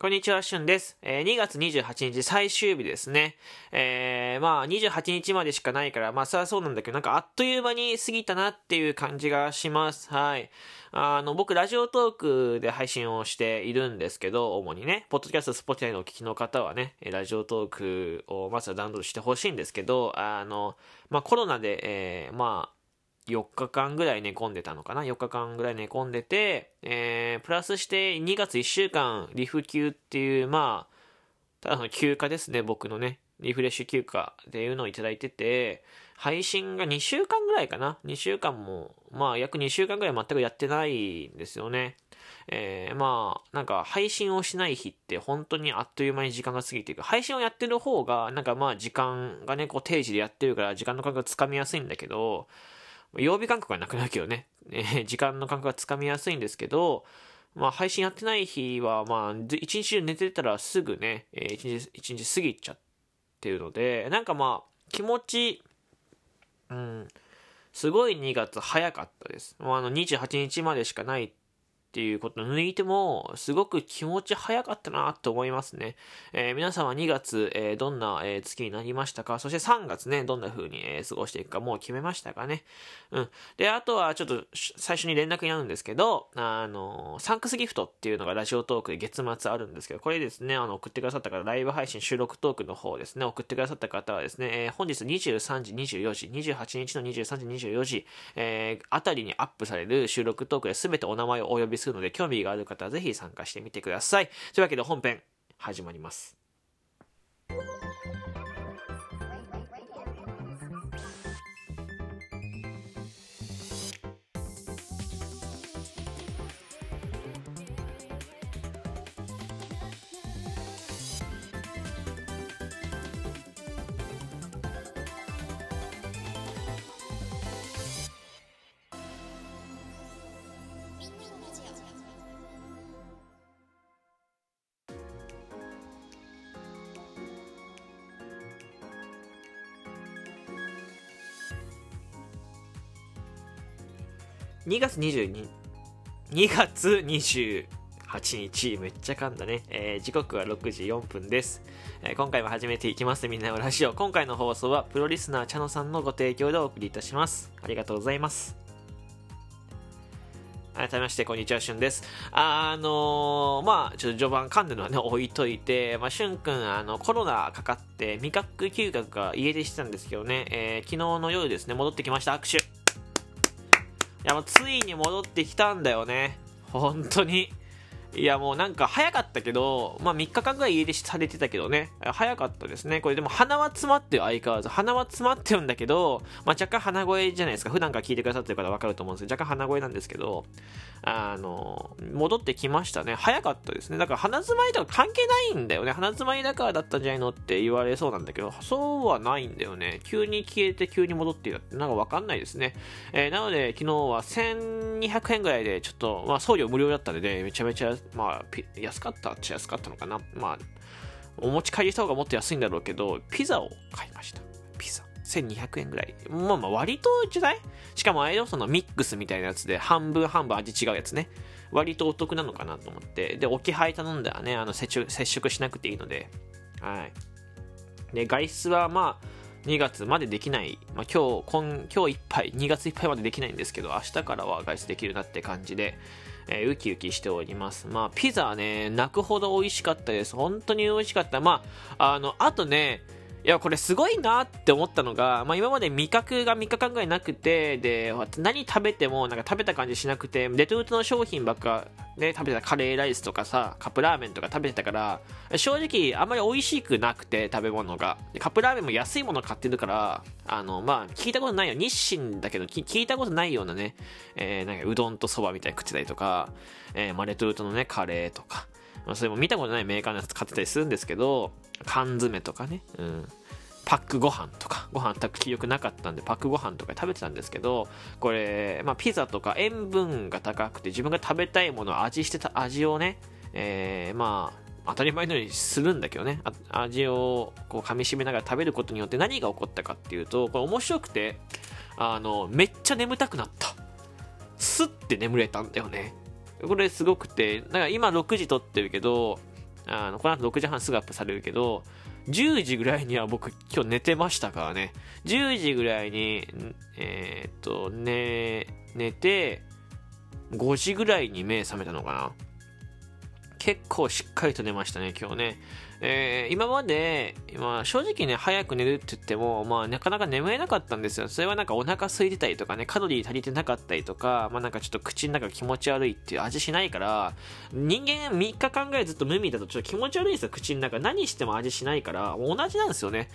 こんにちは、しゅんです。えー2月28日最終日ですね。えーまあ、28日までしかないから、まあ、それはそうなんだけど、なんかあっという間に過ぎたなっていう感じがします。はい。あの、僕、ラジオトークで配信をしているんですけど、主にね、ポッドキャスト、スポティアのお聞きの方はね、ラジオトークをまずはダウンロードしてほしいんですけど、あの、まあ、コロナで、えーまあ、4日間ぐらい寝込んでたのかな ?4 日間ぐらい寝込んでて、えー、プラスして2月1週間リフ休っていう、まあ、ただの休暇ですね、僕のね。リフレッシュ休暇っていうのをいただいてて、配信が2週間ぐらいかな ?2 週間も、まあ約2週間ぐらい全くやってないんですよね。えー、まあ、なんか配信をしない日って本当にあっという間に時間が過ぎていく。配信をやってる方が、なんかまあ時間がね、こう定時でやってるから時間の感覚がつかみやすいんだけど、曜日感覚はなくなるけどね、えー 時間の感覚がつかみやすいんですけど、まあ、配信やってない日は、まあ、一日中寝てたらすぐね、えー一日、一日過ぎちゃってるので、なんかまあ、気持ち、うん、すごい2月早かったです。もうあの、28日までしかないっていうことを抜いても、すごく気持ち早かったなと思いますね。えー皆さんは2月、えーどんな、えー月になりましたか？そして3月ね、どんな風に、え過ごしていくかもう決めましたかね？うん。で、あとはちょっと最初に連絡になるんですけど、あの、サンクスギフトっていうのがラジオトークで月末あるんですけど、これですね、あの、送ってくださった方、ライブ配信収録トークの方ですね、送ってくださった方はですね、え本日23時24時、28日の23時24時、えーあたりにアップされる収録トークで全てお名前をお呼びするので、興味がある方はぜひ参加してみてください。というわけで本編、始まります。2月22 2月28日めっちゃ噛んだね、えー時刻は6時4分です、えー今回も始めていきますみんなのラジオ今回の放送はプロリスナー茶野さんのご提供でお送りいたしますありがとうございます改めまして、こんにちは、しゅんです。あのーまあ、ちょっと序盤噛んでるのはね、置いといて、まあ、しゅんくん、あの、コロナかかって、味覚嗅覚が家出してたんですけどね、えー昨日の夜ですね、戻ってきました。握手。やもうついに戻ってきたんだよね。本当に。いやもうなんか早かったけど、まあ3日間ぐらい家出されてたけどね、早かったですね。これでも鼻は詰まってる相変わらず。鼻は詰まってるんだけど、まあ若干鼻声じゃないですか。普段から聞いてくださってる方わかると思うんですけど、若干鼻声なんですけど、あの、戻ってきましたね。早かったですね。だから鼻詰まりとか関係ないんだよね。鼻詰まりだからだったんじゃないのって言われそうなんだけど、そうはないんだよね。急に消えて急に戻ってきたってなんかわかんないですね。えーなので昨日は1200円ぐらいでちょっと、まあ送料無料だったので、めちゃめちゃ、まあ、安かったっちゃ安かったのかな。まあ、お持ち帰りした方がもっと安いんだろうけど、ピザを買いました。ピザ。1200円ぐらい。まあまあ割とじゃないしかもあれよ、そのミックスみたいなやつで半分半分味違うやつね。割とお得なのかなと思って。で、置き配頼んだらね、あの接触、接触しなくていいので。はい。で、外出はまあ、2月までできない、まあ、今日今今日いっぱい2月いっぱいまでできないんですけど明日からは外出できるなって感じで、えーウキウキしております。まあピザはね泣くほど美味しかったです。本当に美味しかった。まああのあとねいやこれすごいなって思ったのが、まあ、今まで味覚が3日間ぐらいなくてで何食べてもなんか食べた感じしなくてレトルトの商品ばっか、ね、食べてたカレーライスとかさカップラーメンとか食べてたから正直あんまり美味しくなくて食べ物が。カップラーメンも安いもの買ってるからあのまあ聞いたことないよ。日清だけど聞いたことないようなね、えーなんかうどんとそばみたいに食ってたりとか、えーまあ、レトルトのねカレーとか。まあそれも見たことないメーカーのやつ買ってたりするんですけど缶詰とかね、うん、パックご飯とかご飯炊く気力なかったんでパックご飯とか食べてたんですけどこれ、まあ、ピザとか塩分が高くて自分が食べたいものを味してた味をね、えーまあ当たり前のようにするんだけどね味をこう噛みしめながら食べることによって何が起こったかっていうとこれ面白くてあのめっちゃ眠たくなった。スッて眠れたんだよね。これすごくてだから今6時撮ってるけどあの、この後6時半すぐアップされるけど、10時ぐらいには僕今日寝てましたからね。10時ぐらいに、えー、っと、寝、寝て、5時ぐらいに目覚めたのかな。結構しっかりと寝ましたね、今日ね。えー、今まで、まあ、正直ね、早く寝るって言っても、まあ、なかなか眠れなかったんですよ。それはなんかお腹空いてたりとかね、カロリー足りてなかったりとか、まあなんかちょっと口の中気持ち悪いっていう味しないから、人間3日間ぐらいずっと無味だとちょっと気持ち悪いんですよ、口の中。何しても味しないから、同じなんですよね。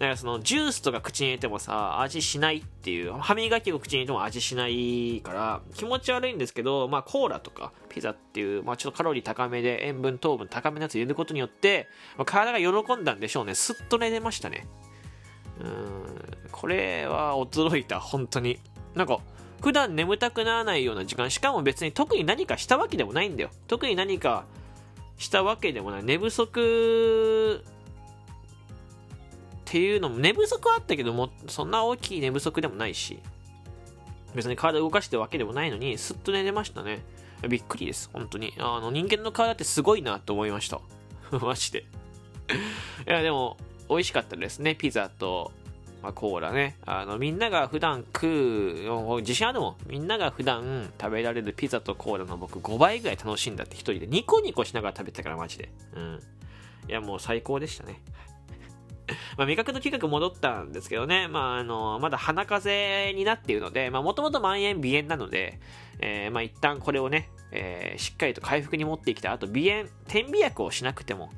だからそのジュースとか口に入れてもさ、味しないっていう、歯磨きを口に入れても味しないから、気持ち悪いんですけど、まあコーラとかピザっていう、まあちょっとカロリー高めで塩分糖分高めのやつ入れることによって、まあ、体が喜んだんでしょうね。すっと寝れましたね。うん、これは驚いた、本当に。なんか、普段眠たくならないような時間、しかも別に特に何かしたわけでもないんだよ。特に何かしたわけでもない。寝不足っていうのも、寝不足はあったけども、そんな大きい寝不足でもないし、別に体動かしてるわけでもないのに、すっと寝れましたね。びっくりです、本当に。あの、人間の体ってすごいなと思いました。マジで。いや、でも、美味しかったですね。ピザと、まあ、コーラね。あの、みんなが普段食う、自信あるもん。みんなが普段食べられるピザとコーラの僕5倍ぐらい楽しんだって一人でニコニコしながら食べてたから、マジで。うん。いや、もう最高でしたね。まあ、味覚の企画戻ったんですけどね、まあ、あの、まだ鼻風邪になっているので、まあ、もともと蔓延鼻炎なので、えー、まあ、一旦これをね、えー、しっかりと回復に持ってきた、あと鼻炎、点鼻薬をしなくても、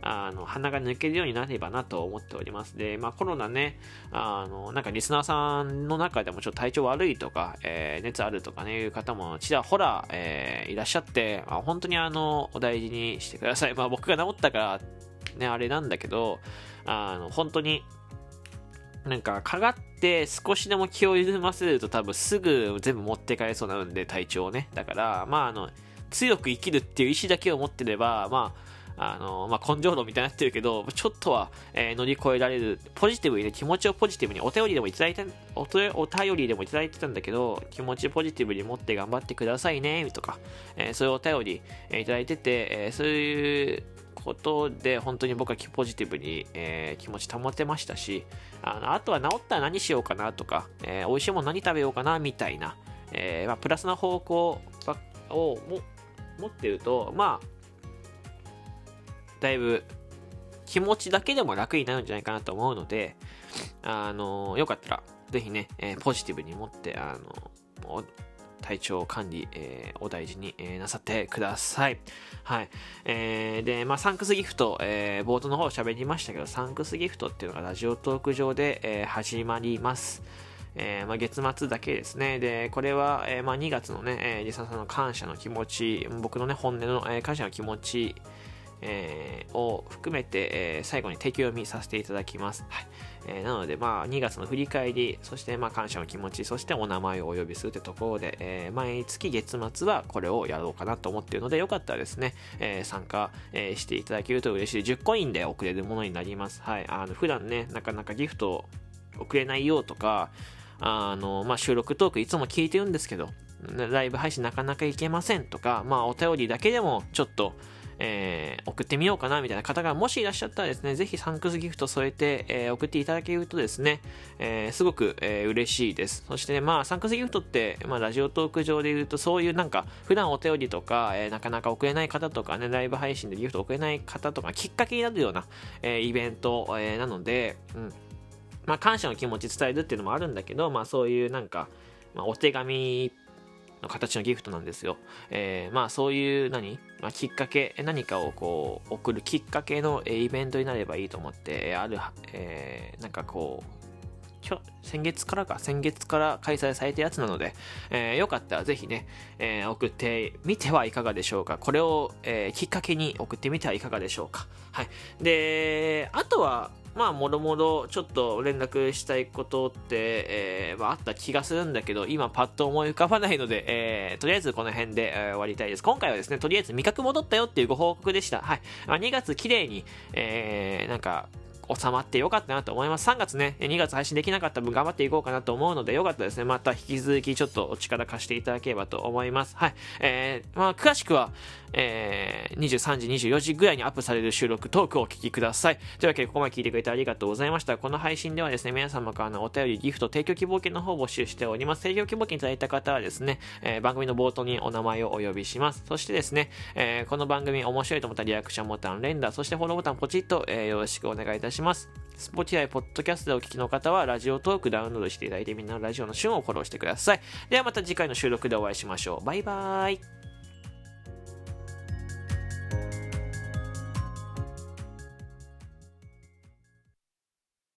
あの、鼻が抜けるようになればなと思っております。で、まあコロナね、あの、なんかリスナーさんの中でもちょっと体調悪いとか、えー、熱あるとかね、いう方もちらほら、えー、いらっしゃって、まあ、本当にあの、お大事にしてください。まあ僕が治ったから、ね、あれなんだけど、あの、本当に、なんか、かがって少しでも気を緩ませると多分すぐ全部持って帰れそうなんで、体調をね。だから、まあ、あの、強く生きるっていう意志だけを持ってれば、まあ、あの、まあ、根性論みたいになってるけど、ちょっとは、えー、乗り越えられる、ポジティブにね、気持ちをポジティブに、お便りでもいただいた、おお便りでもいただいてたんだけど、気持ちポジティブに持って頑張ってくださいね、とか、えー、そういうお便り、えー、いただいてて、えー、そういうことで、本当に僕はポジティブに、えー、気持ち保てましたし、あのあとは治ったら何しようかなとか、えー、美味しいもの何食べようかな、みたいな、えーまあ、プラスな方向をも持ってると、まあ、だいぶ気持ちだけでも楽になるんじゃないかなと思うので、あの、よかったら、ぜひね、えー、ポジティブに持って、あの、体調管理、えー、お大事に、えー、なさってください。はい。えー、で、まあ、サンクスギフト、えー、冒頭の方喋りましたけど、サンクスギフトっていうのがラジオトーク上で、えー、始まります。えー、まあ、月末だけですね。で、これは、えー、まあ、2月のね、えー、リサさんの感謝の気持ち、僕のね、本音の、えー、感謝の気持ち、えー、を含めて、えー、最後に提供読みさせていただきます。はいえー、なので、まあ、2月の振り返り、そして、まあ、感謝の気持ち、そしてお名前をお呼びするというところで、えー、毎月月末はこれをやろうかなと思っているので、よかったらですね、えー、参加、えー、していただけると嬉しい。10コインで送れるものになります。はい。あの、普段ね、なかなかギフトを送れないよとか、あの、まあ、収録トークいつも聞いてるんですけど、ライブ配信なかなかいけませんとか、まあ、お便りだけでもちょっと、えー、送ってみようかなみたいな方がもしいらっしゃったらですね、ぜひサンクスギフト添えて、えー、送っていただけるとですね、えー、すごく、えー、嬉しいです。そしてね、まあ、サンクスギフトって、まあ、ラジオトーク上で言うと、そういうなんか、普段お便りとか、えー、なかなか送れない方とかね、ライブ配信でギフト送れない方とか、きっかけになるような、えー、イベント、えー、なので、うん。まあ、感謝の気持ち伝えるっていうのもあるんだけど、まあ、そういうなんか、まあ、お手紙っの形のギフトなんですよ。えー、まあそういう何、まあ、きっかけ、何かをこう送るきっかけのイベントになればいいと思って、ある、えー、なんかこう、先月からか、先月から開催されたやつなので、えー、よかったらぜひね、えー、送ってみてはいかがでしょうか？これを、えー、きっかけに送ってみてはいかがでしょうか？はい。で、あとは、まあ、もろもろちょっと連絡したいことって、えー、まあ、あった気がするんだけど、今パッと思い浮かばないので、えー、とりあえずこの辺で、えー、終わりたいです。今回はですね、とりあえず味覚戻ったよっていうご報告でした。はい。まあ、2月綺麗に、えー、なんか、収まってよかったなと思います。3月ね、2月配信できなかった分頑張っていこうかなと思うので、よかったですね。また引き続きちょっとお力貸していただければと思います。はい。えー、まあ、詳しくは、えー、23時、24時ぐらいにアップされる収録トークをお聞きください。というわけで、ここまで聞いてくれてありがとうございました。この配信ではですね、皆様からのお便り、ギフト、提供希望券の方を募集しております。提供希望券いただいた方はですね、えー、番組の冒頭にお名前をお呼びします。そしてですね、えー、この番組面白いと思ったリアクションボタン、連打、そしてフォローボタンポチッと、えー、よろしくお願いいたします。Spotify、ポッドキャストでお聞きの方は、ラジオトークダウンロードしていただいて、みんなのラジオの旬をフォローしてください。ではまた次回の収録でお会いしましょう。バイバーイ。